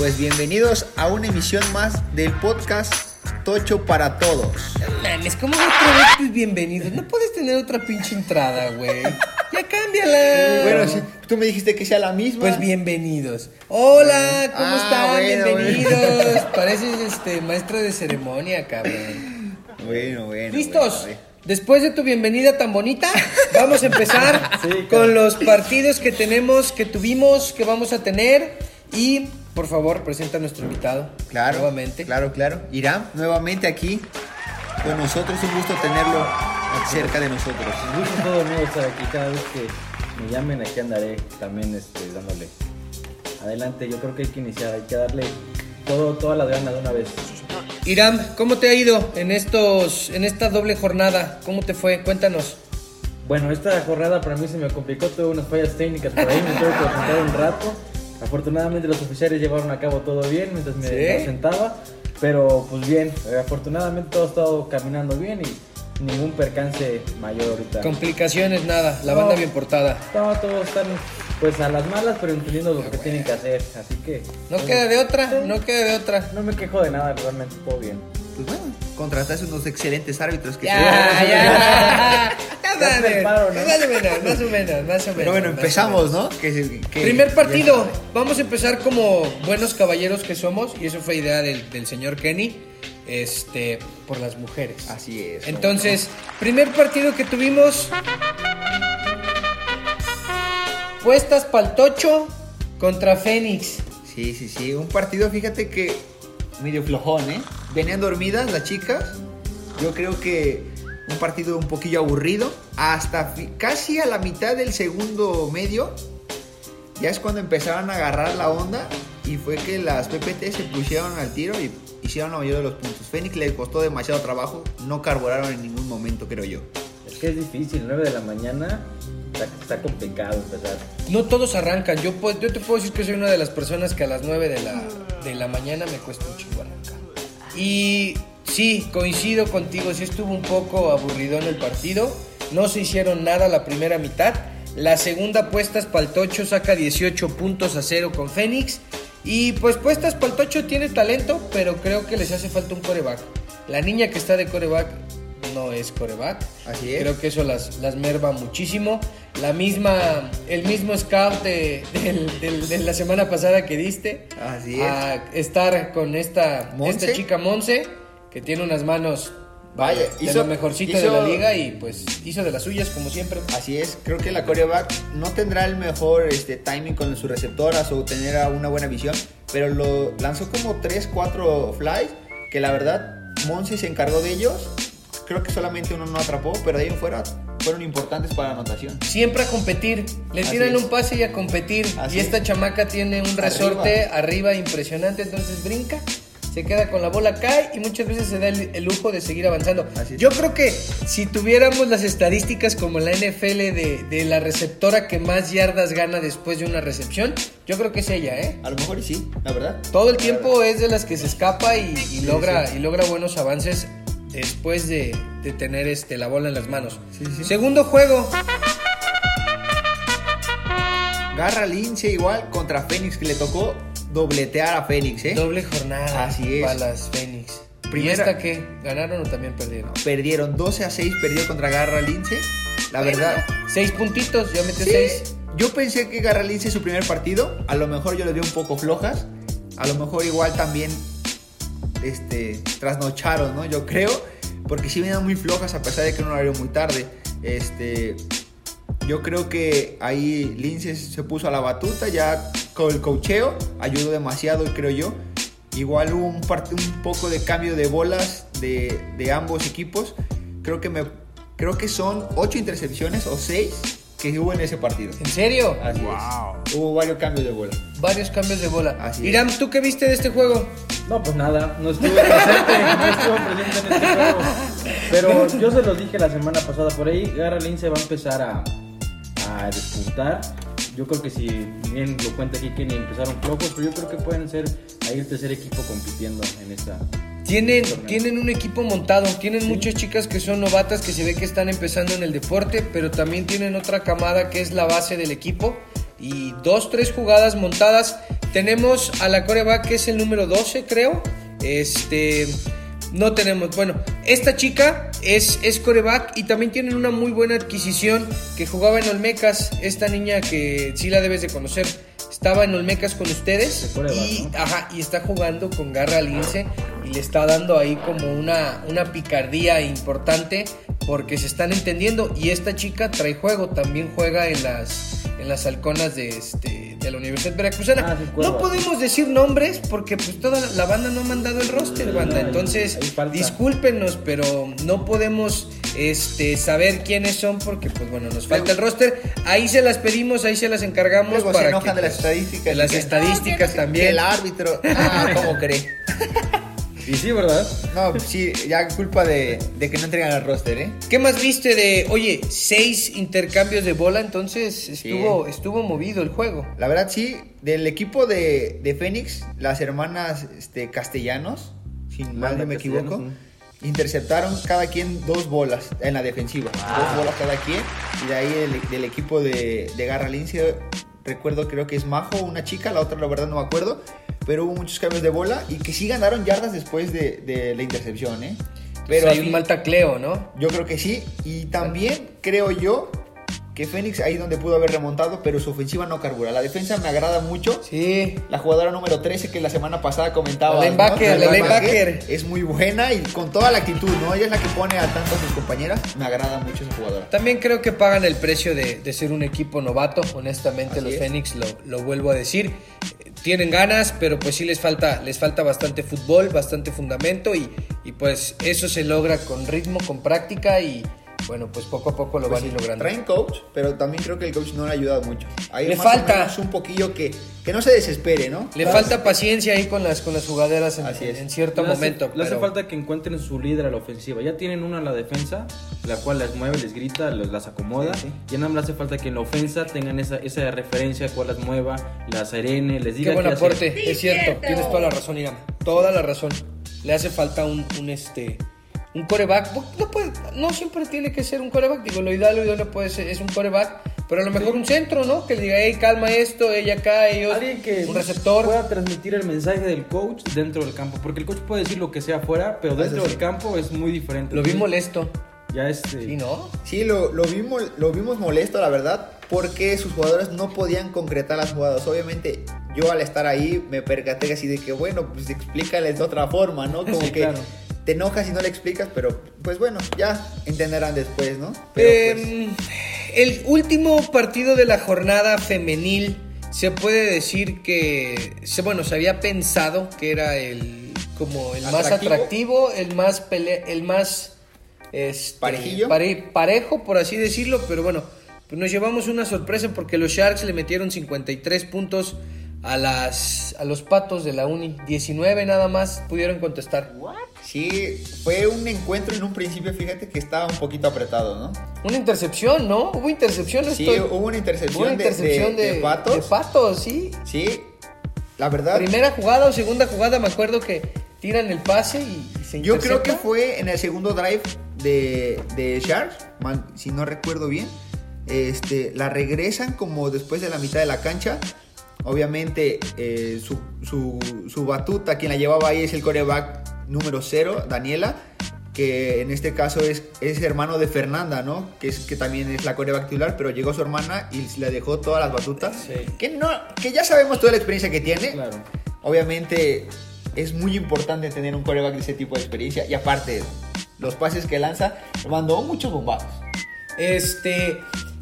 Pues bienvenidos a una emisión más del podcast Tocho para Todos. Mames, ¿cómo otra vez pues bienvenidos? No puedes tener otra pinche entrada, güey. Ya cámbiala. Bueno, sí, tú me dijiste que sea la misma. Pues bienvenidos. Hola, ¿cómo Ah, están? bueno, bienvenidos. Pareces este maestro de ceremonia, cabrón. Bueno, bueno. ¿Listos? bueno, Después de tu bienvenida tan bonita, vamos a empezar Sí, claro. con los partidos que tenemos, que tuvimos, que vamos a tener. Y, por favor, presenta a nuestro invitado. Claro, Nuevamente. Claro, claro. Irán, nuevamente aquí con nosotros. Un gusto tenerlo cerca de nosotros. Un gusto todo mío estar aquí. Cada vez que me llamen, aquí andaré también este, dándole. Adelante, yo creo que hay que iniciar, hay que darle todo, toda la gana de una vez. Irán, ¿cómo te ha ido en estos, en esta doble jornada? ¿Cómo te fue? Cuéntanos. Bueno, esta jornada para mí se me complicó, tuve unas fallas técnicas por ahí, me tuve que ausentar un rato. Afortunadamente los oficiales llevaron a cabo todo bien mientras me ¿Sí? ausentaba, pero pues bien, eh, afortunadamente todo ha estado caminando bien y ningún percance mayor ahorita. Complicaciones, nada. La No. banda bien portada. No, todos están pues a las malas, pero entendiendo lo que tienen que hacer, así que No queda de otra, no queda de otra. no me quejo de nada, realmente todo bien. Pues bueno, contrataste unos excelentes árbitros que Ya, ya. Ya dale. paro, ¿no? Más o menos, más o menos, más o menos. Pero bueno, empezamos. ¿no? Primer partido. Vamos a empezar como buenos caballeros que somos. Y eso fue idea del, del señor Kenny. Este, por las mujeres. Así es. ¿cómo Entonces, primer partido que tuvimos. Puestas Paltocho contra Fénix. Sí, sí, sí. Un partido, fíjate que medio flojón, ¿eh? Venían dormidas las chicas. Yo creo que un partido un poquillo aburrido. Hasta casi a la mitad del segundo medio. Ya es cuando empezaron a agarrar la onda. Y fue que las PPT se pusieron al tiro y hicieron la mayoría de los puntos. Fénix le costó demasiado trabajo. No carburaron en ningún momento, creo yo. Es que es difícil, 9 de la mañana está, está complicado empezar. No todos arrancan. Yo, puedo- yo te puedo decir que soy una de las personas que a las 9 de la, de la mañana me cuesta un chingo arrancar. Y sí, coincido contigo. Sí estuvo un poco aburrido en el partido. No se hicieron nada la primera mitad. La segunda puestas Paltocho saca 18 puntos a 0 con Fénix. Y pues puestas Paltocho tiene talento, pero creo que les hace falta un coreback. La niña que está de coreback no es coreback. Así es. Creo que eso las, las merva muchísimo. La misma, el mismo scout de, de la semana pasada que diste. Así es. A estar con esta, Monse. esta chica Monse, que tiene unas manos Vaya, de hizo- lo mejorcito de la liga y pues hizo de las suyas como siempre. Así es, creo que la coreback no tendrá el mejor este, timing con sus receptoras o tener a una buena visión, pero lo lanzó como 3, 4 flies, que la verdad Monse se encargó de ellos. Creo que solamente uno no atrapó, pero de ahí en fuera fueron importantes para la anotación. Siempre a competir. Le Así tiran es. un pase y a competir. Así y esta es. chamaca tiene un Arriba. resorte arriba. impresionante, entonces brinca. Se queda con la bola, cae y muchas veces se da el, el lujo de seguir avanzando. Yo creo que si tuviéramos las estadísticas como la NFL de, de la receptora que más yardas gana después de una recepción, yo creo que es ella, ¿eh? A lo mejor y sí, la verdad. Todo el tiempo es de las que se escapa y, y logra, sí. y logra buenos avances después de, de tener este, la bola en las manos. Sí. Segundo juego. Garra Lince igual contra Fénix, que le tocó dobletear a Fénix, ¿eh? Doble jornada. Así es. Para las Fénix. Primera- ¿Y esta qué? ¿Ganaron o también perdieron? Perdieron 12 a 6, perdió contra Garra Lince. La verdad, Seis puntitos, ya metió Sí, seis. Yo pensé que Garra Lince su primer partido, a lo mejor yo les vi un poco flojas, a lo mejor igual también este trasnocharon, ¿no? Yo creo, porque sí venían muy flojas a pesar de que un horario muy tarde. Este yo creo que ahí Lince se puso a la batuta ya con el cocheo, ayudó demasiado, creo yo. Igual hubo un, part- un poco de cambio de bolas de, de ambos equipos. Creo que me creo que son 8 intercepciones o 6 que hubo en ese partido. ¿En serio? Así es. Hubo varios cambios de bola. Varios cambios de bola. Así es. Irán, ¿tú qué viste de este juego? No, pues nada, no estuve presente, no estuve presente en este juego. Pero yo se los dije la semana pasada por ahí, Garra Lince va a empezar a, a despuntar. Yo creo que si bien lo cuenta aquí que ni empezaron flojos, pero yo creo que pueden ser ahí el tercer equipo compitiendo en esta. Tienen, Torneo. tienen un equipo montado, tienen muchas chicas que son novatas que se ve que están empezando en el deporte, pero también tienen otra camada que es la base del equipo y dos, tres jugadas montadas. tenemos a la coreback que es el número 12, creo. Este. No tenemos, bueno, esta chica es, es coreback y también tienen una muy buena adquisición que jugaba en Olmecas, esta niña que sí la debes de conocer, estaba en Olmecas con ustedes coreback, y, ¿no? ajá, y está jugando con garra lince y le está dando ahí como una, una picardía importante porque se están entendiendo y esta chica trae juego, también juega en las, en las halconas de, este, de la Universidad Veracruzana. Ah, sí, no podemos decir nombres porque pues toda la banda no ha mandado el roster, banda, ahí- entonces discúlpenos, pero no podemos este, saber quiénes son porque pues bueno, nos falta el roster. Ahí se las pedimos, ahí se las encargamos Luego se para enojan que, de las estadísticas. de las que, estadísticas "No, que no sé también. el árbitro. Ah, ¿cómo cree? Y sí, ¿verdad? No, sí, ya culpa de, de que no entregan el roster, ¿eh? ¿Qué más viste de, oye, seis intercambios de bola? Entonces estuvo, estuvo movido el juego. La verdad, sí, del equipo de, de Fénix, las hermanas este, castellanos, si mal no me equivoco, interceptaron cada quien dos bolas en la defensiva. Dos bolas cada quien. Y de ahí del, del equipo de, de Garra Lince, recuerdo, creo que es Majo, una chica, la otra, la verdad, no me acuerdo. Pero hubo muchos cambios de bola y que sí ganaron yardas después de, de la intercepción, ¿eh? Pero al hay un mal tacleo, ¿no? Yo creo que sí. Y también creo yo que Fénix ahí donde pudo haber remontado, pero su ofensiva no carbura. La defensa me agrada mucho. Sí. La jugadora número 13 que la semana pasada comentaba. La linebacker, la linebacker. Es muy buena y con toda la actitud, ¿no? Ella es la que pone a sus compañeras. Me agrada mucho esa jugadora. También creo que pagan el precio de, de ser un equipo novato. Honestamente, Así los es. Fénix lo, lo vuelvo a decir. Tienen ganas, pero pues sí les falta, les falta bastante fútbol, bastante fundamento y, y pues eso se logra con ritmo, con práctica y bueno, pues poco a poco lo Pues van a sí, ir logrando. traen coach, pero también creo que el coach no le ha ayudado mucho. Ahí Le falta. un poquillo que, que no se desespere, ¿no? Le falta paciencia ahí con las, con las jugadoras en, Así es. en cierto Le hace- momento. Le hace falta que encuentren su líder a la ofensiva. Ya tienen una a la defensa, la cual las mueve, les grita, les- las acomoda. Sí, sí. Ya nada más le hace falta que en la ofensa tengan esa, esa referencia, cual las mueva, las serene, les Qué diga buen qué hacer. aporte, es cierto, tienes toda la razón, Irán. Toda la razón. Le hace falta un, un este un coreback. No, puede- no siempre tiene que ser un coreback. Digo, lo ideal, lo ideal puede ser, es un coreback, pero a lo mejor un centro, ¿no? Que le diga, hey, calma esto, ella acá, ellos. Alguien que un receptor. pueda transmitir el mensaje del coach dentro del campo. Porque el coach puede decir lo que sea afuera, pero Eso dentro sí. del campo es muy diferente. Lo vi molesto. Ya este. Sí, ¿no? Sí, lo, lo, vimos, lo vimos molesto, la verdad, porque sus jugadores no podían concretar las jugadas. Obviamente, yo al estar ahí me percaté así de que, bueno, pues explícales de otra forma, ¿no? Como Sí, que claro. Te enojas y no le explicas, pero pues bueno, ya entenderán después, ¿no? Pero pues, Em, el último partido de la jornada femenil se puede decir que, bueno, se había pensado que era el como el más ¿Atractivo? el más pele- el más este, ¿Parejillo? pare- parejo, por así decirlo, pero bueno, pues nos llevamos una sorpresa porque los Sharks le metieron 53 puntos a las a los Patos de la Uni, 19 nada más pudieron contestar. sí, fue un encuentro en un principio, fíjate que estaba un poquito apretado, ¿no? Una intercepción, ¿no? Hubo intercepción, Sí, estoy- hubo una intercepción, una de- intercepción de, de, de Patos. de Patos, sí. Sí, la verdad. Primera jugada o segunda jugada, me acuerdo que tiran el pase y, y se Yo creo que fue en el segundo drive de, de Sharks, mal- si no recuerdo bien. Este, la regresan como después de la mitad de la cancha. Obviamente, eh, su, su, su batuta, quien la llevaba ahí es el coreback número 0, Daniela, que en este caso es, es hermano de Fernanda, ¿no? Que, es, que también es la coreback titular, pero llegó su hermana y le dejó todas las batutas. Sí. Que, no, que ya sabemos toda la experiencia que tiene. Claro. Obviamente es muy importante tener un coreback de ese tipo de experiencia. Y aparte, los pases que lanza, mandó muchos bombados. Este,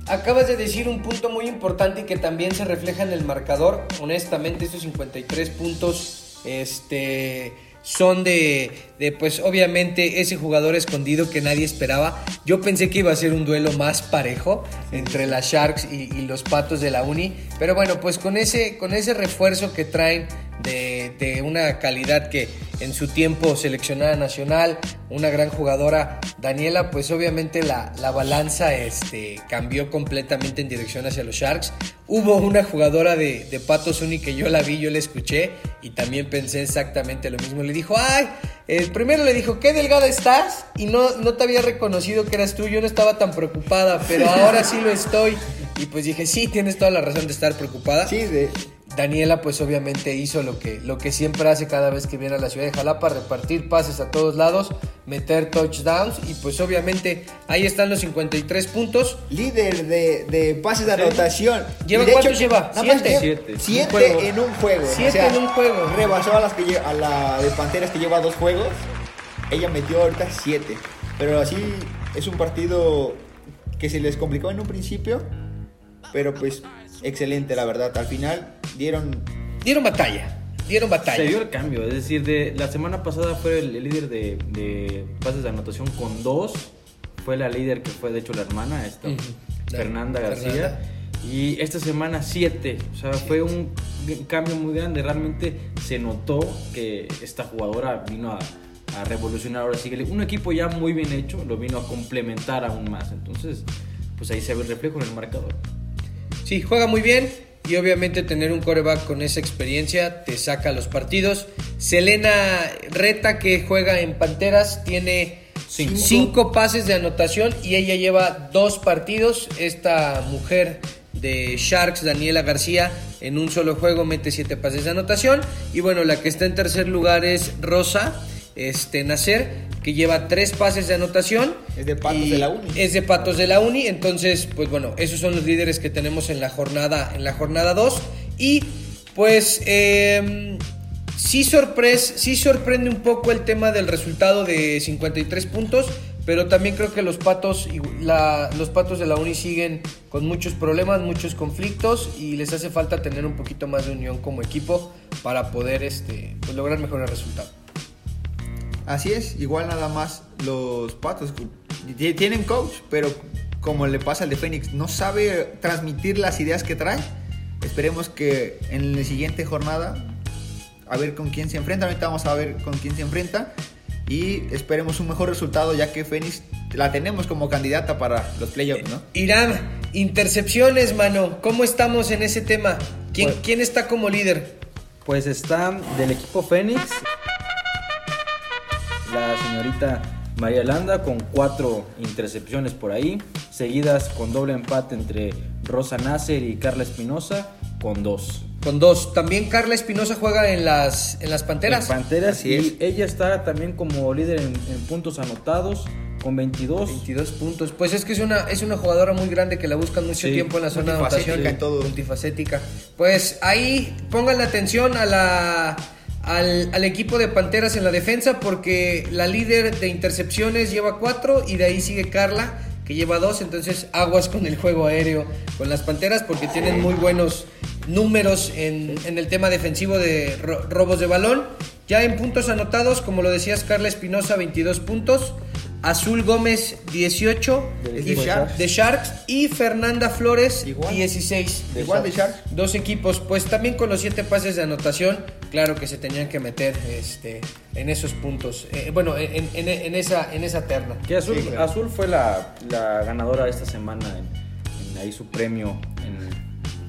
acabas de decir un punto muy importante y que también se refleja en el marcador. Honestamente, estos 53 puntos, este, son de, de, pues obviamente ese jugador escondido que nadie esperaba. Yo pensé que iba a ser un duelo más parejo entre las Sharks y, los Patos de la Uni, pero bueno, pues con ese, con ese refuerzo que traen de, de una calidad que en su tiempo seleccionada nacional, una gran jugadora, Daniela, pues obviamente la, la balanza este, cambió completamente en dirección hacia los Sharks. Hubo una jugadora de, de Patos Uni que yo la vi, yo la escuché y también pensé exactamente lo mismo. Le dijo, ay, eh, primero le dijo, qué delgada estás y no, no te había reconocido que eras tú, yo no estaba tan preocupada, pero ahora sí lo estoy. Y pues dije, sí, tienes toda la razón de estar preocupada. Sí, de, Daniela pues obviamente hizo lo que, lo que siempre hace cada vez que viene a la ciudad de Jalapa, repartir pases a todos lados, meter touchdowns y pues obviamente ahí están los 53 puntos. Líder de, de pases de anotación. ¿Lleva cuántos lleva? Siete. Siete. Siete Un juego. en un juego. Siete en un juego. Rebasó a, las que a la de Panteras que lleva dos juegos. Ella metió ahorita siete. Pero así es un partido que se les complicó en un principio. Pero pues excelente, la verdad. Al final dieron Dieron batalla, dieron batalla. Se dio el cambio, es decir, de la semana pasada fue el, el líder de, de pases de anotación con dos. Fue la líder que fue de hecho la hermana, esta, Ujú. Fernanda La- García. Fernanda. Y esta semana siete. O sea, fue un cambio muy grande. Realmente se notó que esta jugadora vino a, a revolucionar ahora sí. Un equipo ya muy bien hecho lo vino a complementar aún más. Entonces, pues ahí se ve el reflejo en el marcador. Sí, juega muy bien y obviamente tener un coreback con esa experiencia te saca los partidos. Selena Reta que juega en Panteras tiene Cinco. cinco. pases de anotación y ella lleva dos partidos. Esta mujer de Sharks, Daniela García, en un solo juego mete siete pases de anotación. Y bueno, la que está en tercer lugar es Rosa este, Nacer, que lleva tres pases de anotación. Es de Patos de la Uni. Es de Patos de la Uni. Entonces, pues bueno, esos son los líderes que tenemos en la jornada, en la jornada 2. Y pues eh, sí, sorpres- sí sorprende un poco el tema del resultado de 53 puntos. Pero también creo que los patos, y la- los patos de la Uni siguen con muchos problemas, muchos conflictos y les hace falta tener un poquito más de unión como equipo para poder este, pues, lograr mejores resultados. Así es, igual nada más los patos tienen coach, pero como le pasa al de Fénix, no sabe transmitir las ideas que trae. Esperemos que en la siguiente jornada a ver con quién se enfrenta. Ahorita vamos a ver con quién se enfrenta y esperemos un mejor resultado ya que Fénix la tenemos como candidata para los playoffs, ¿no? Irán, intercepciones, mano. ¿Cómo estamos en ese tema? ¿Quién, Pues- ¿quién está como líder? Pues está del equipo Fénix la señorita María Landa con cuatro intercepciones por ahí, seguidas con doble empate entre Rosa Nasser y Carla Espinosa con dos. Con dos. También Carla Espinosa juega en las, en las Panteras. En Panteras Así y es. ella está también como líder en, en puntos anotados con 22. 22 puntos. Pues es que es una, es una jugadora muy grande que la buscan mucho Sí, tiempo en la zona de anotación. Multifacética. Pues ahí pongan la atención a la, al, al equipo de Panteras en la defensa porque la líder de intercepciones lleva cuatro y de ahí sigue Carla que lleva dos. Entonces aguas con el juego aéreo con las Panteras porque tienen muy buenos números en, en el tema defensivo de ro- robos de balón. Ya en puntos anotados, como lo decías, Carla Espinosa, 22 puntos. Azul Gómez, 18. Del y- equipo de Sharks. de Sharks. Y Fernanda Flores, Igual. 16. Igual de Sharks. Dos equipos, pues también con los siete pases de anotación, claro que se tenían que meter este, en esos puntos. Eh, bueno, en, en- en esa, en esa terna. Que Azul, Sí, claro. Azul fue la, la ganadora esta semana en, en ahí su premio en-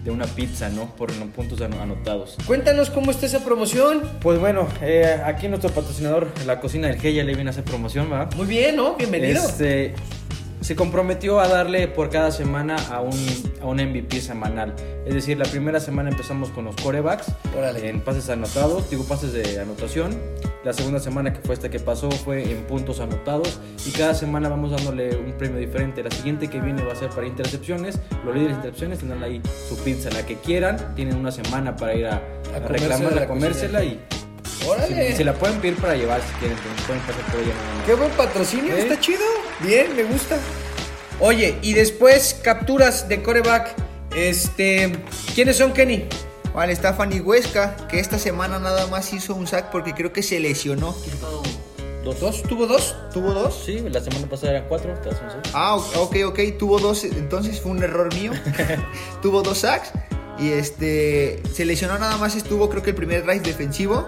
de una pizza, ¿no? Por los puntos ano- anotados. Cuéntanos cómo está esa promoción. Pues bueno, eh, aquí nuestro patrocinador, la cocina del G, ya le viene a hacer promoción, ¿verdad? Muy bien, ¿no? Bienvenido. Este, se comprometió a darle por cada semana a un, a un MVP semanal. Es decir, la primera semana empezamos con los corebacks Órale. en pases anotados, digo pases de anotación. La segunda semana que fue esta que pasó fue en puntos anotados y cada semana vamos dándole un premio diferente. La siguiente que viene va a ser para intercepciones. Los líderes de intercepciones tendrán ahí su pizza, la que quieran. Tienen una semana para ir a, a comérsela reclamarla, la a comérsela y, Órale. se la pueden pedir para llevar si quieren. Pueden pasar por ella. nada más. Qué buen patrocinio, ¿Eh? está chido. Bien, me gusta. Oye, y después capturas de coreback. Este, ¿quiénes son Kenny? Vale, está Fanny Huesca, que esta semana nada más hizo un sack porque creo que se lesionó. Dos. ¿Dos? ¿Tuvo dos? ¿Tuvo dos? Sí, la semana pasada eran cuatro, te un. Ah, ok, ok, tuvo dos, entonces fue un error mío. tuvo dos sacks y este se lesionó nada más, estuvo creo que el primer drive defensivo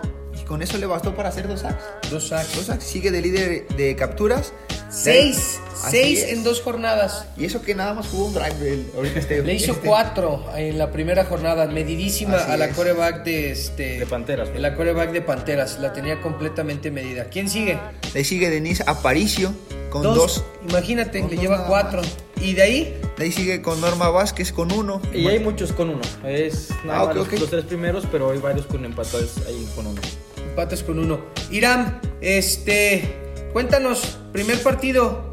con eso le bastó para hacer dos sacks. Dos sacks. Dos sacks, sigue de líder de capturas. Seis. Así Seis es. en dos jornadas. Y eso que nada más jugó un drive él, ahorita este, Le hizo este- cuatro en la primera jornada, medidísima Así a la es. coreback de este De Panteras, de la coreback de Panteras, la tenía completamente medida. ¿Quién sigue? Le sigue Denise Aparicio con dos. Imagínate, Con le dos lleva cuatro. más. Y de ahí, De ahí sigue con Norma Vázquez con uno. Y hay muchos con uno. Es nada Ah, más ok, los, tres primeros, pero hay varios con empatados ahí con uno. empates con uno. Irán, este, cuéntanos, primer partido,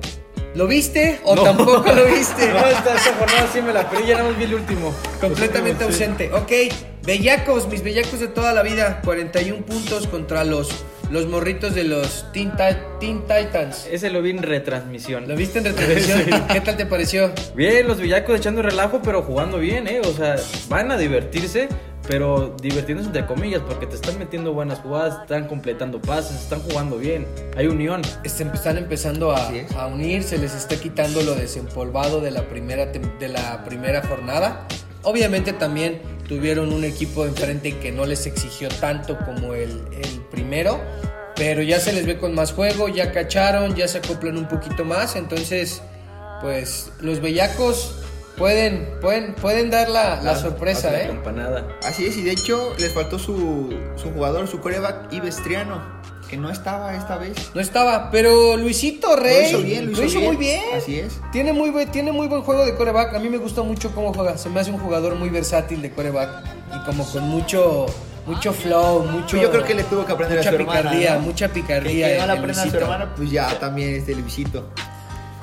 ¿lo viste o No. tampoco lo viste? No, esta, esta jornada sí me la perdí, ya nada más vi el último. Completamente últimos, sí. ausente. Ok, Bellacos, mis bellacos de toda la vida. 41 puntos contra los, los morritos de los Teen, Ti- Teen Titans. Ese lo vi en retransmisión. ¿Lo viste en retransmisión? ¿Qué tal te pareció? Bien, los villacos echando relajo, pero jugando bien, ¿eh? O sea, van a divertirse, pero divirtiéndose entre comillas, porque te están metiendo buenas jugadas, están completando pases, están jugando bien. Hay unión. Este, están empezando a, a unir, se les está quitando lo desempolvado de la primera, de la primera jornada. Obviamente también tuvieron un equipo enfrente que no les exigió tanto como el, el primero, pero ya se les ve con más juego, ya cacharon, ya se acoplan un poquito más, entonces pues los bellacos pueden, pueden, pueden dar la, la sorpresa, la ¿eh? campanada. Así es, y de hecho les faltó su, su jugador, su coreback Ibestriano, que no estaba esta vez. No estaba, pero Luisito Rey Lo hizo bien, lo hizo, muy bien. Así es. Tiene muy, buen, tiene muy buen juego de coreback. A mí me gusta mucho cómo juega. Se me hace un jugador muy versátil de coreback. Y como con mucho, mucho flow, mucho. Yo creo que le tuvo que aprender a mucha su hermana, picardía, ¿no? mucha picardía. la el aprenda a su hermana, pues ya también este Luisito.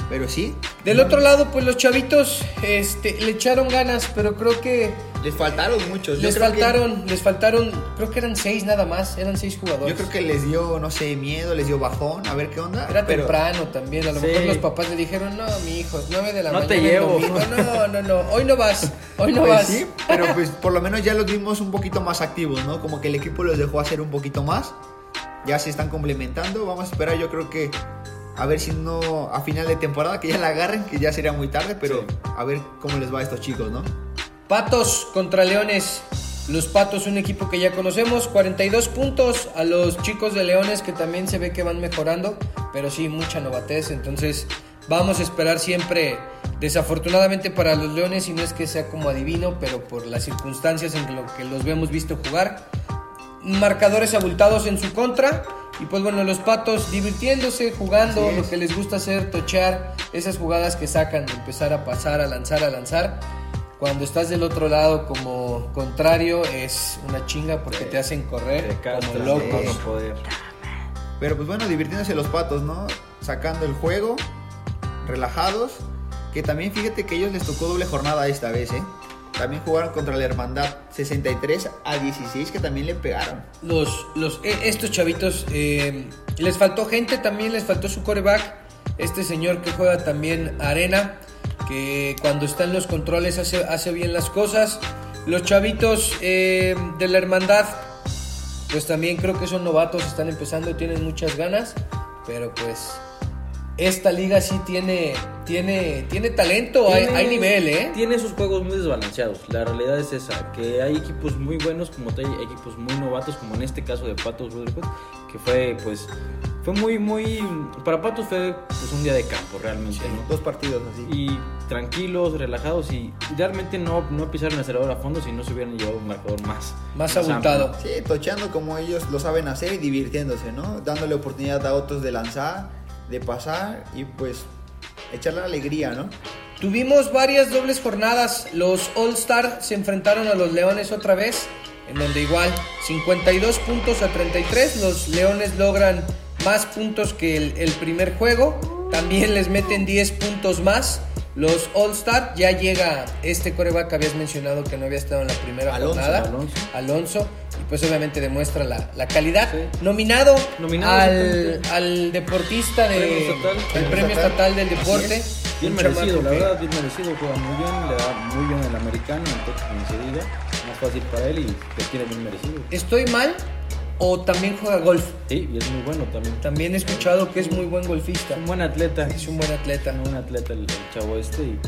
Pero sí, Del otro lado, pues los chavitos este, le echaron ganas, pero creo que les faltaron muchos. Yo les que- faltaron, les faltaron, creo que eran seis nada más, eran seis jugadores. yo creo que les dio, no sé, miedo, les dio bajón, a ver qué onda. Era pero temprano también, a lo Sí. mejor los papás le dijeron, no, mi hijo, nueve de la No mañana te el llevo". domingo". No, no, no, hoy no vas, hoy no Pues vas. sí, pero pues por lo menos ya los vimos un poquito más activos, ¿no? Como que el equipo los dejó hacer un poquito más. Ya se están complementando. Vamos a esperar, yo creo que a ver si no a final de temporada que ya la agarren, que ya sería muy tarde, pero Sí. a ver cómo les va a estos chicos, ¿no? Patos contra Leones. Los Patos, un equipo que ya conocemos, 42 puntos a los chicos de Leones que también se ve que van mejorando, pero sí, mucha novatez, entonces vamos a esperar siempre, desafortunadamente para los Leones, y no es que sea como adivino, pero por las circunstancias en lo que los vemos visto jugar, marcadores abultados en su contra. Y pues bueno, los patos divirtiéndose, jugando, lo que les gusta hacer, tochear, esas jugadas que sacan de empezar a pasar, a lanzar, a lanzar. Cuando estás del otro lado como contrario es una chinga porque te hacen correr Te como locos. no poder. Pero pues bueno, divirtiéndose los patos, ¿no? Sacando el juego, relajados. Que también fíjate que a ellos les tocó doble jornada esta vez, ¿eh? También jugaron contra la Hermandad 63 a 16, que también le pegaron. Los, los, eh, estos chavitos eh, les faltó gente también, les faltó su coreback. Este señor que juega también Arena, que cuando está en los controles hace, hace bien las cosas. Los chavitos eh, de la hermandad, pues también creo que son novatos, están empezando, tienen muchas ganas, pero pues esta liga sí tiene, tiene, tiene talento, hay, nivel, ¿eh? Tiene sus juegos muy desbalanceados. La realidad es esa, que hay equipos muy buenos como hay equipos muy novatos, como en este caso de Patos Brotherhood, que fue pues fue muy muy para Patos fue pues un día de campo realmente, ¿no? Dos partidos así. Y tranquilos, relajados y realmente no, no pisaron el acelerador a fondo si no se hubieran llevado un marcador más Más abultado. Sí, tocheando como ellos lo saben hacer y divirtiéndose, ¿no? Dándole oportunidad a otros de lanzar, de pasar y pues echar la alegría, ¿no? Tuvimos varias dobles jornadas. Los All Star se enfrentaron a los Leones otra vez. En donde igual 52 puntos a 33. Los Leones logran más puntos que el, el primer juego. También les meten 10 puntos más. Los All Star ya llega este coreback que habías mencionado que no había estado en la primera Alonso, jornada. Alonso. Alonso. Y pues obviamente demuestra la, la calidad. Sí. Nominado, Nominado, al, al deportista de, Premio estatal. el Premio premio estatal. estatal del deporte. Bien merecido, la verdad, bien merecido, juega muy bien, le da muy bien el americano, entonces diga, más fácil para él y lo tiene bien merecido. ¿Estoy mal o también juega golf? Sí, y es muy bueno también. También he escuchado que es muy buen golfista. Es un buen atleta, Es un buen atleta. un atleta el, el chavo este y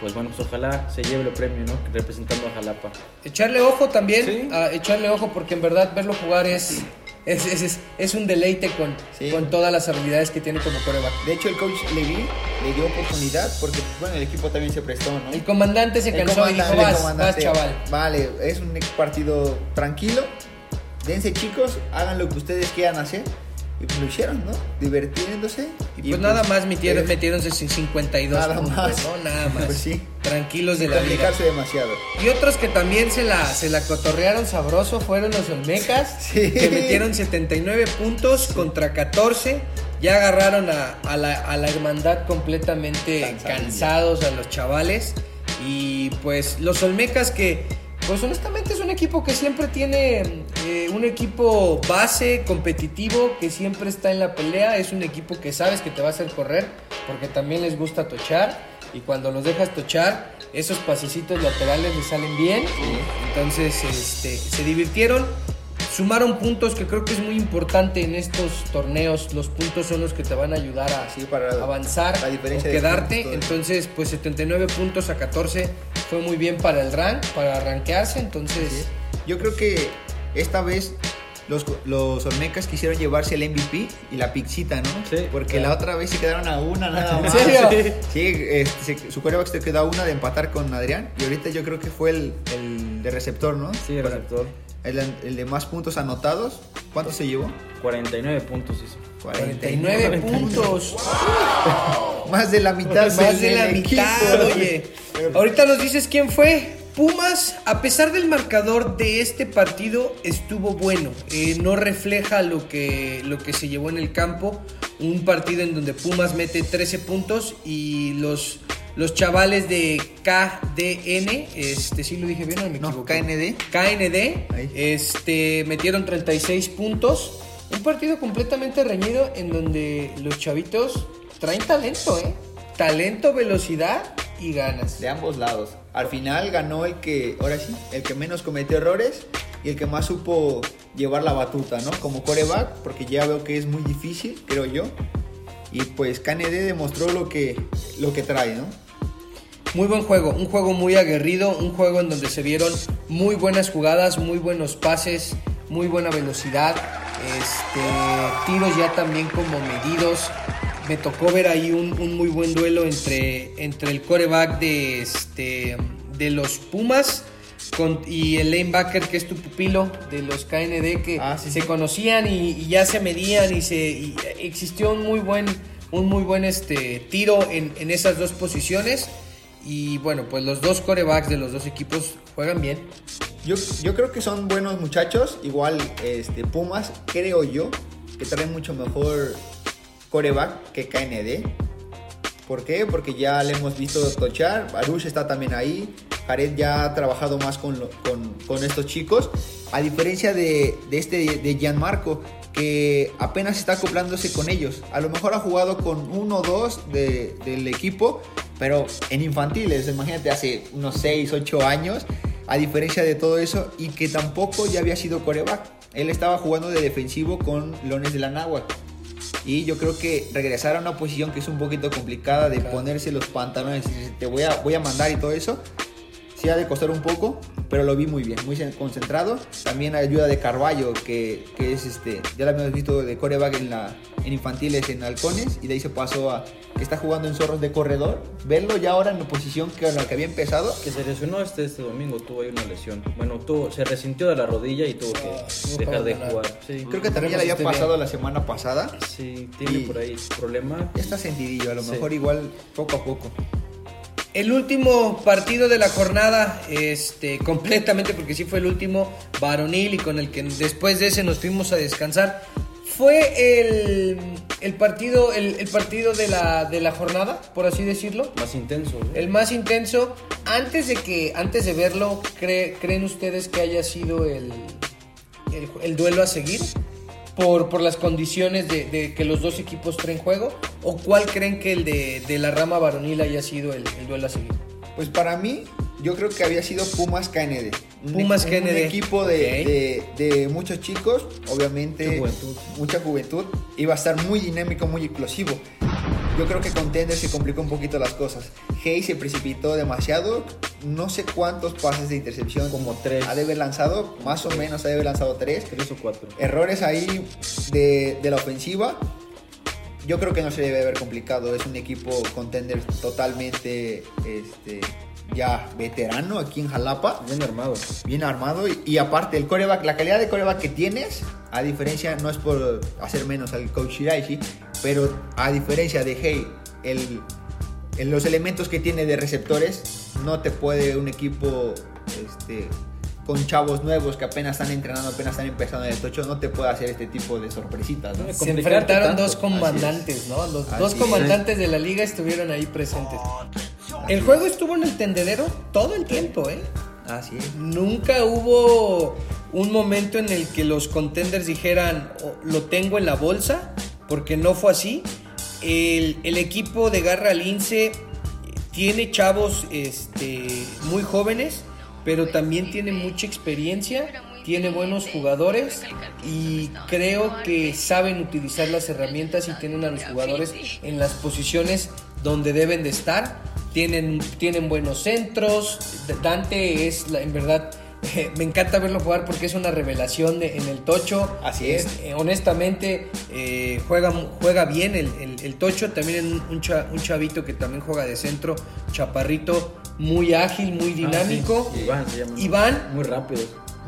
pues bueno, pues ojalá se lleve el premio, ¿no? Representando a Jalapa. Echarle ojo también, Sí. a echarle ojo porque en verdad verlo jugar es, es, es, es- un deleite con, Sí. con todas las habilidades que tiene como coreback. De hecho, el coach Levy le dio oportunidad porque, bueno, el equipo también se prestó, ¿no? El comandante se cansó y dijo, vas, vas chaval. Vale, es un partido tranquilo. Dense chicos, hagan lo que ustedes quieran hacer. Y pues lo hicieron, ¿no? Divirtiéndose. Y pues, nada más metieron, eh, metiéronse sin 52 Nada puntos, más. ¿no? Nada más. Pues sí. Tranquilos de la vida. demasiado. Y otros que también se la, se la cotorrearon sabroso fueron los Olmecas, Sí. que metieron 79 puntos contra 14. Ya agarraron a, a la, a la hermandad completamente Cansadilla. cansados a los chavales. Y pues los Olmecas que, pues honestamente es un equipo que siempre tiene eh, un equipo base, competitivo, que siempre está en la pelea. Es un equipo que sabes que te va a hacer correr, porque también les gusta tochar. Y cuando los dejas tochar, esos pasecitos laterales les salen bien. Entonces este, se divirtieron. Sumaron puntos que creo que es muy importante en estos torneos. Los puntos son los que te van a ayudar a Sí, para avanzar o quedarte. Entonces, pues 79 puntos a 14 fue muy bien para el rank, para arranquearse. Entonces, Yo creo que esta vez los, los Olmecas quisieron llevarse el MVP y la pixita, ¿no? Sí, Porque claro. la otra vez se quedaron a una nada ¿En más. serio? Sí, este, se- su quarterback se quedó a una de empatar con Adrián y ahorita yo creo que fue el, el de receptor, ¿no? Sí, el Para- receptor. El, el de más puntos anotados. ¿Cuántos se llevó? 49 puntos hizo. 49 puntos. Más de la mitad Más de la mitad, oye. Ahorita nos dices quién fue. Pumas, a pesar del marcador de este partido, estuvo bueno. Eh, no refleja lo que, lo que se llevó en el campo. Un partido en donde Pumas mete 13 puntos y los, los chavales de KDN, este, ¿sí lo dije bien o me No, equivoqué? KND. KND, Ahí. este, metieron 36 puntos. Un partido completamente reñido en donde los chavitos traen talento, ¿eh? Talento, velocidad y ganas. De ambos lados. Al final ganó el que, ahora sí, el que menos cometió errores y el que más supo llevar la batuta, ¿no? Como coreback, porque ya veo que es muy difícil, creo yo. Y pues KND demostró lo que, lo que trae, ¿no? Muy buen juego, un juego muy aguerrido, un juego en donde se vieron muy buenas jugadas, muy buenos pases, muy buena velocidad, este, tiros ya también como medidos. Me tocó ver ahí un, un muy buen duelo entre, entre el coreback de, este, de los Pumas con- y el lanebacker que es tu pupilo de los KND que Ah, sí, se sí. conocían y, y ya se medían y se y existió un muy buen un muy buen este tiro en, en esas dos posiciones y bueno pues los dos corebacks de los dos equipos juegan bien Yo, yo creo que son buenos muchachos. Igual este, Pumas, creo yo, que trae mucho mejor coreback que KND. ¿Por qué? Porque ya le hemos visto tochar. Baruch está también ahí. Jared ya ha trabajado más con, con, estos chicos. A diferencia de, de este de Gianmarco, que apenas está acoplándose con ellos. A lo mejor ha jugado con uno o dos de- del equipo, pero en infantiles. Imagínate, hace unos 6, 8 años. A diferencia de todo eso, y que tampoco ya había sido coreback. Él estaba jugando de defensivo con Lones de la Náhuac. Y yo creo que regresar a una posición que es un poquito complicada de Claro. ponerse los pantalones y decir, te voy a, voy a mandar y todo eso, sí ha de costar un poco, pero lo vi muy bien, muy concentrado. También ayuda de Carballo, que, que es este, ya lo habíamos visto de coreback en, la, en infantiles en halcones, y de ahí se pasó a que está jugando en zorros de corredor. Verlo ya ahora en la posición que, en la que había empezado, Que se lesionó este, este domingo, tuvo ahí una lesión. Bueno, tuvo, se resintió de la rodilla y tuvo que Ah, dejar de abandonar. jugar. Sí, creo que también ya le había pasado la semana pasada. sí tiene por ahí problema. Ya está sentidillo, a lo Sí. mejor igual poco a poco. El último partido de la jornada este completamente porque sí fue el último varonil y con el que después de ese nos fuimos a descansar fue el, el partido el, el partido de la, de la jornada por así decirlo Más intenso. El más intenso, antes de que, antes de verlo, ¿cree- ¿creen ustedes que haya sido el, el, el duelo a seguir? Por, por las condiciones de, de que los dos equipos traen juego. ¿O cuál creen que el de, de la rama varonil haya sido el, el duelo a seguir? Pues para mí, yo creo que había sido Pumas KND. Pumas un, KND. Un equipo de, Ok. de- de muchos chicos, obviamente. Mucha juventud. Mucha juventud. Iba a estar muy dinámico, muy explosivo. Yo creo que Contender se complicó un poquito las cosas. Hay se precipitó demasiado. No sé cuántos pases de intercepción Como tres. ha de haber lanzado. Más o menos ha de haber lanzado tres. Tres o cuatro. Errores ahí de, de la ofensiva. Yo creo que no se debe haber complicado. Es un equipo contender totalmente este, ya veterano aquí en Jalapa, Bien armado. bien armado. Y, y aparte, el coreback, la calidad de coreback que tienes, a diferencia, no es por hacer menos al coach Shiraishi, pero a diferencia de Hey, el, en los elementos que tiene de receptores, no te puede un equipo este, con chavos nuevos que apenas están entrenando, apenas están empezando en el tocho, no te puede hacer este tipo de sorpresitas. ¿no? Se enfrentaron tanto. dos comandantes, ¿no? Los Así dos es. comandantes de la liga estuvieron ahí presentes. El juego estuvo en el tendedero todo el tiempo, ¿eh? Así es. Nunca hubo un momento en el que los contenders dijeran "Oh, lo tengo en la bolsa, porque no fue así. El, el equipo de Garra Lince tiene chavos este, muy jóvenes, pero también tiene mucha experiencia, tiene buenos jugadores y creo que saben utilizar las herramientas y tienen a los jugadores en las posiciones donde deben de estar. Tienen, tienen buenos centros. Dante es, la- en verdad, me encanta verlo jugar porque es una revelación de- en el tocho. Así es. Eh, honestamente, eh, juega, juega bien el, el- el tocho. También un, un cha- un chavito que también juega de centro, chaparrito, muy ágil, muy dinámico. Ah, sí. Iván se llama. Iván. Muy rápido.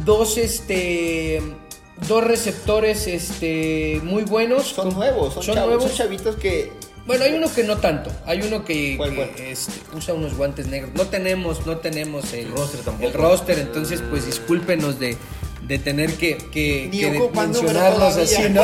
Dos, este, dos receptores, este, muy buenos. Son Con- nuevos, son, chavos, nuevos. son chavitos que Bueno, hay uno que no tanto. Hay uno que, ¿Cuál, que, cuál? este, usa unos guantes negros. No tenemos, no tenemos el, El roster tampoco. El roster, entonces pues discúlpenos de, de tener que, que, de- mencionarlos así, ¿no?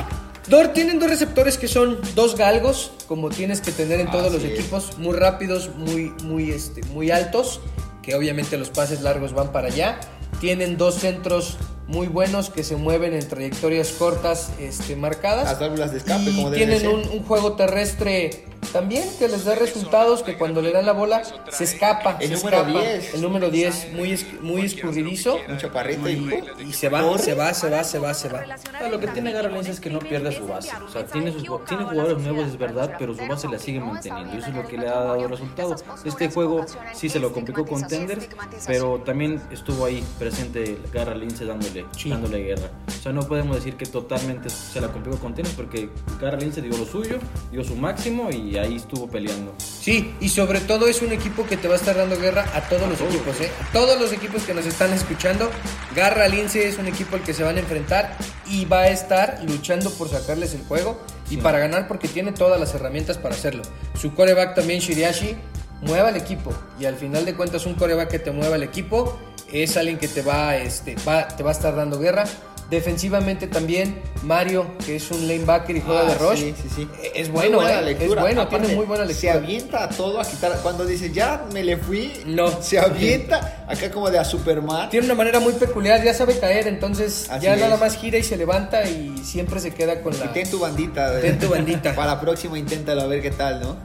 Dor, tienen dos receptores que son dos galgos, como tienes que tener en todos Así los es. equipos, muy rápidos, muy, muy, este, muy altos, que obviamente los pases largos van para allá. Tienen dos centros muy buenos que se mueven en trayectorias cortas este, marcadas. Las válvulas de escape, y como tienen un, un juego terrestre también que les da resultados que cuando le dan la bola se escapa. El se número escapa. 10. El número 10, muy, muy escurridizo. un chaparrito y, Y se va, se va, se va, se va, se va. Ah, lo que tiene Garland es que no pierde su base. O sea, tiene, sus, tiene jugadores nuevos, es verdad, pero su base la sigue manteniendo. Y eso es lo que le ha dado resultado. Este juego sí se lo complicó con Tenders, pero también estuvo ahí presente Garra Lince dándole, Sí. dándole guerra. O sea, no podemos decir que totalmente se la complicó con Tenders, porque Garra Lince dio lo suyo, dio su máximo y ahí estuvo peleando. Sí, y sobre todo es un equipo que te va a estar dando guerra a todos los equipos, ¿eh? A todos los equipos que nos están escuchando. Garra Lince es un equipo al que se van a enfrentar y va a estar luchando por sacarles el juego y para ganar porque tiene todas las herramientas para hacerlo. Su coreback también, Shiriashi, mueva el equipo y al final de cuentas un coreback que te mueva el equipo es alguien que te va, este, va, te va a estar dando guerra. Defensivamente también Mario, que es un lanebacker y juega Ah, de rush. sí, sí, sí. Es bueno, buena ¿eh? lectura. es bueno, Aparte, tiene muy buena Se lectura. avienta a todo a quitar. Cuando dice ya me le fui, No. se avienta acá como de a Superman. Tiene una manera muy peculiar, ya sabe caer, entonces Así ya es. nada más gira y se levanta y siempre se queda con Y la... ten tu bandita. Ten tu bandita. Para la próxima inténtalo a ver qué tal, ¿no?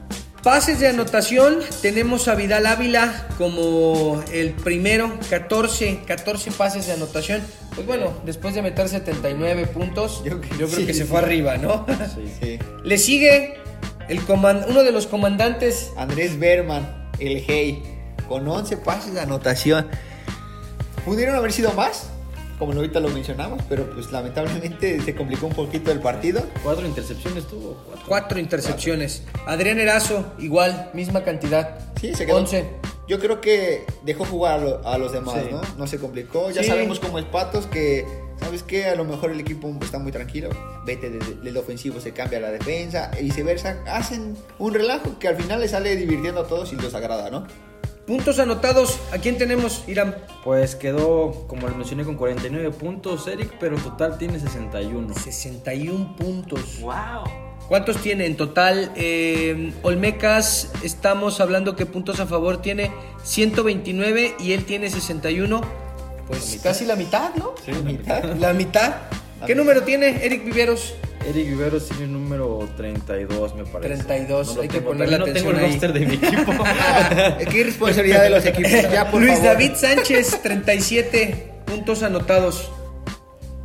Pases de anotación, tenemos a Vidal Ávila como el primero, 14, 14 pases de anotación. Pues bueno, después de meter 79 puntos, yo, creo sí, que se sí. fue arriba, ¿no? Sí. Sí. Le sigue el uno de los comandantes Andrés Berman, el Hey, con 11 pases de anotación. Pudieron haber sido más, como ahorita lo mencionamos, pero pues lamentablemente se complicó un poquito el partido. Cuatro intercepciones tuvo. Cuatro. Cuatro intercepciones. Adrián Erazo, igual, misma cantidad. Sí, se quedó. 11. Yo creo que dejó jugar a, lo- a los demás, Sí. ¿no? No se complicó. Ya Sí. sabemos cómo es Patos que, ¿sabes qué? A lo mejor el equipo está muy tranquilo. Vete del ofensivo, se cambia a la defensa y viceversa. Hacen un relajo que al final les sale divirtiendo a todos y los agrada, ¿no? Puntos anotados, ¿a quién tenemos, Irán? Pues quedó, como les mencioné, con 49 puntos Eric, pero en total tiene 61. 61 puntos. ¡Wow! ¿Cuántos tiene en total? Eh, Olmecas, estamos hablando que puntos a favor tiene 129 y él tiene 61. Pues casi la mitad, ¿no? Sí, La mitad. La mitad. ¿Qué número tiene Eric Viveros? Eric Viveros tiene el número 32, me parece. 32, lo hay que tengo, ponerle todavía atención No tengo el ahí. roster de mi equipo. Es que irresponsabilidad de los equipos. Ya, por Luis favor. David Sánchez, 37 puntos anotados.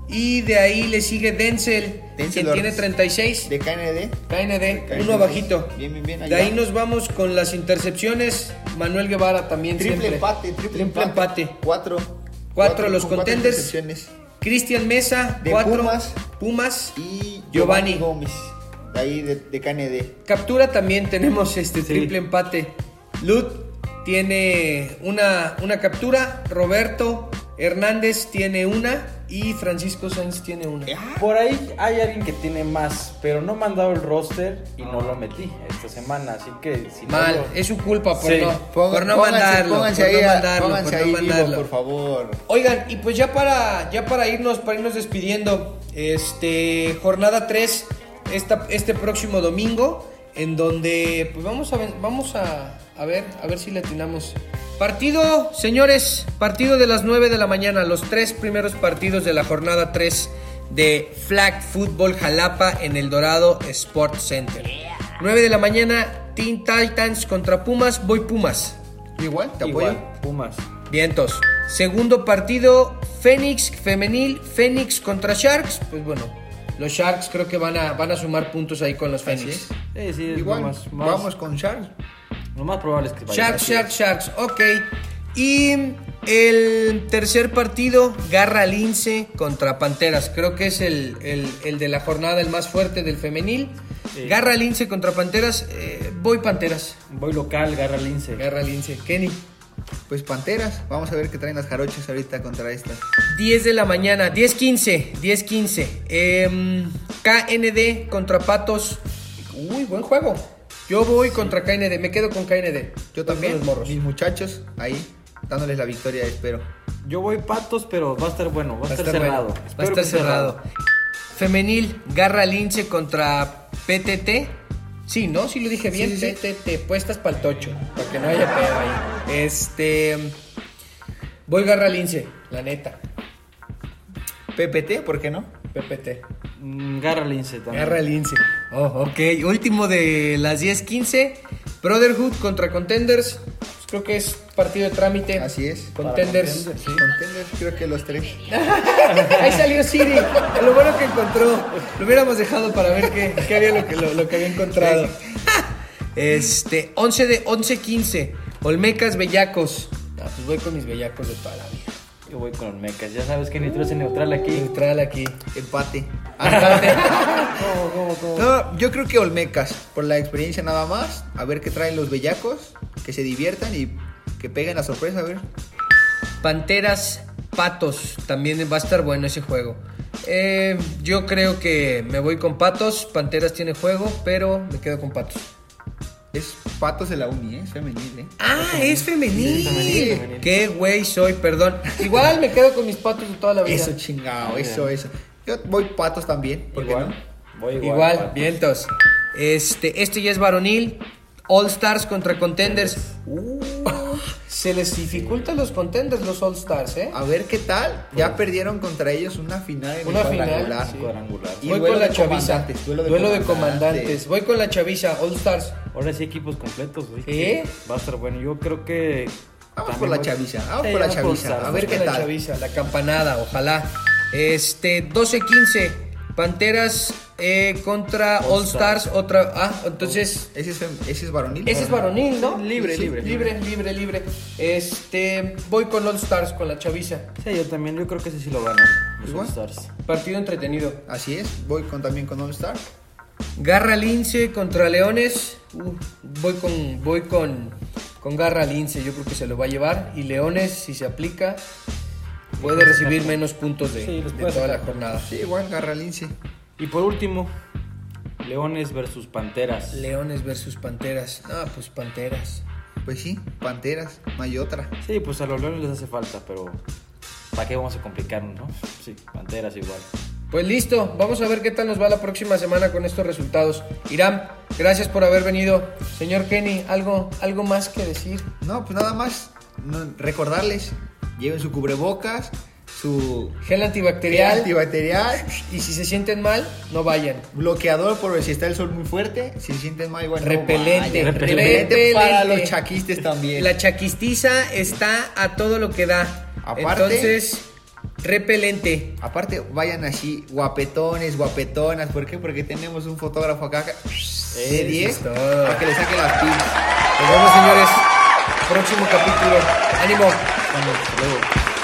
Y de ahí le sigue Denzel, Denzel quien tiene Ortiz. 36. De KND. KND, KND. uno abajito. Bien, bien, bien. ahí De ahí nos vamos con las intercepciones. Manuel Guevara también Triple siempre. empate, triple, empate. empate. Cuatro. Cuatro los con cuatro contenders. intercepciones. Cristian Mesa, De cuatro. Pumas. Pumas. Y Giovanni. Giovanni Gómez. De ahí de, de KND. Captura también tenemos este Sí. triple empate. Lut, tiene una, una captura, Roberto Hernández tiene una y Francisco Sainz tiene una. Por ahí hay alguien que tiene más, pero no me han dado el roster y no lo metí esta semana, así que si no Mal, lo- es su culpa por Sí. no, por no pónganse- mandarlo. Pónganse por ahí, no mandarlo, pónganse por no vivo, mandarlo. por favor. Oigan, y pues ya para, ya para irnos, para irnos despidiendo, este, jornada 3, esta, este próximo domingo, en donde pues vamos a, vamos a, a ver, a ver si le atinamos. Partido, señores, partido de las 9 de la mañana, los tres primeros partidos de la jornada 3 de Flag Football Jalapa en el Dorado Sports Center. 9 de la mañana, Teen Titans contra Pumas, voy Pumas. Igual, te apoyo. Igual, Pumas. Vientos. Segundo partido, Fénix femenil, Fénix contra Sharks. Pues bueno, los Sharks creo que van a, van a sumar puntos ahí con los Fénix. Sí, sí, es Igual, lo más, más- vamos con Charles. Lo más probable es que vaya. Sharks, Sharks. Sharks. Ok. Y el tercer partido, Garra Lince contra Panteras. Creo que es el, el- el de la jornada, el más fuerte del femenil. Sí. Garra Lince contra Panteras. eh, voy Panteras. Voy local, garra lince. Garra Lince. Kenny. Pues Panteras, vamos a ver qué traen las jarochas ahorita contra estas. 10 de la mañana, 10-15, 10-15. Em, KND contra Patos. Uy, buen juego. Yo voy contra KND, me quedo con KND. Yo también, los morros. mis muchachos ahí, dándoles la victoria, espero. Yo voy patos, pero va a estar bueno, va a estar cerrado. bueno, Va a estar cerrado. Femenil, Garra Lince contra PTT. Sí, ¿no? Sí lo dije bien. Sí, sí, PTT, puestas para el tocho. Para que no haya pedo ahí. Este. Voy Garra Lince, la neta. PPT, ¿por qué no? PPT. Mm, garra lince también. Garra Lince. Oh, ok. Último de las 10-15. Brotherhood contra Contenders. Pues creo que es partido de trámite. Así es. Contenders. Contenders, sí. Contenders, creo que los tres. Ahí salió Siri. Lo bueno que encontró. Lo hubiéramos dejado para ver qué, qué había lo que, lo, lo que había encontrado. Este, 11 de 11-15. Olmecas Bellacos. Ah, pues voy con mis bellacos de toda la vida. Yo voy con Olmecas. Ya sabes que necesito ese neutral aquí. Neutral aquí. Empate. ¿Cómo, cómo, cómo? No, yo creo que Olmecas, por la experiencia nada más, a ver qué traen los bellacos, que se diviertan y que peguen la sorpresa, a ver. Panteras Patos. También va a estar bueno ese juego. Eh, yo creo que me voy con Patos. Panteras tiene juego, pero me quedo con Patos. Es patos de la uni, ¿eh? es femenil, ¿eh? Ah, es femenil. Sí, femenil, femenil. Qué güey soy, perdón. Igual me quedo con mis patos de toda la vida. Eso chingado, eso, eso. Yo voy patos también, ¿por qué Igual. no? Voy igual. Igual, patos. vientos. Este, este ya es varonil. All Stars contra Contenders. Uh, se les dificultan los Contenders, los All Stars, ¿eh? A ver qué tal. Ya perdieron contra ellos una final en Una el final, cuadrangular. sí. Cuadrangular. Y Voy con la chaviza. Duelo, duelo de de comandantes. Voy con la chaviza, All Stars. Ahora sí equipos completos, güey. ¿Sí? Va a estar bueno. Yo creo que... Vamos por la chaviza, vamos Sí, por la chaviza. A ver qué con la tal. chaviza, la campanada, ojalá. Este, 12-15. Panteras eh, contra All All Stars. Otra. Ah, entonces. Ese es, ese es varonil. Ese es varonil, ¿no? Libre, libre. Libre, libre, libre. Este, voy con All Stars, con la chaviza. Sí, yo también. Yo creo que ese sí lo ganan. Los. All Stars. Partido entretenido. Así es, voy con, también con All Star. Garra Lince contra Leones. Uh, voy con, voy con, con Garra Lince. Yo creo que se lo va a llevar. Y Leones, si se aplica, puede recibir menos puntos de, Sí, toda la jornada. Sí, igual, garra lince. Y por último, Leones versus Panteras. Leones versus Panteras. Ah, pues Panteras. Pues sí, panteras, no hay otra. Sí, pues a los Leones les hace falta, pero ¿para qué vamos a complicarnos, no? Sí, Panteras igual. Pues listo, vamos a ver qué tal nos va la próxima semana con estos resultados. Irán, gracias por haber venido. Señor Kenny, ¿algo, algo más que decir? No, pues nada más no- recordarles, lleven su cubrebocas, su Gel antibacterial. antibacterial, Y si se sienten mal, no vayan. bloqueador por si está el sol muy fuerte, si se sienten mal igual no Repelente, repelente. para los chaquistes también. La chaquistiza está a todo lo que da. Aparte- Entonces, repelente. Aparte, vayan así, guapetones, guapetonas. ¿Por qué? Porque tenemos un fotógrafo acá de Eso 10 es todo. para que le saque las pilas. Nos vemos, señores. Próximo capítulo. Ánimo. Hasta luego.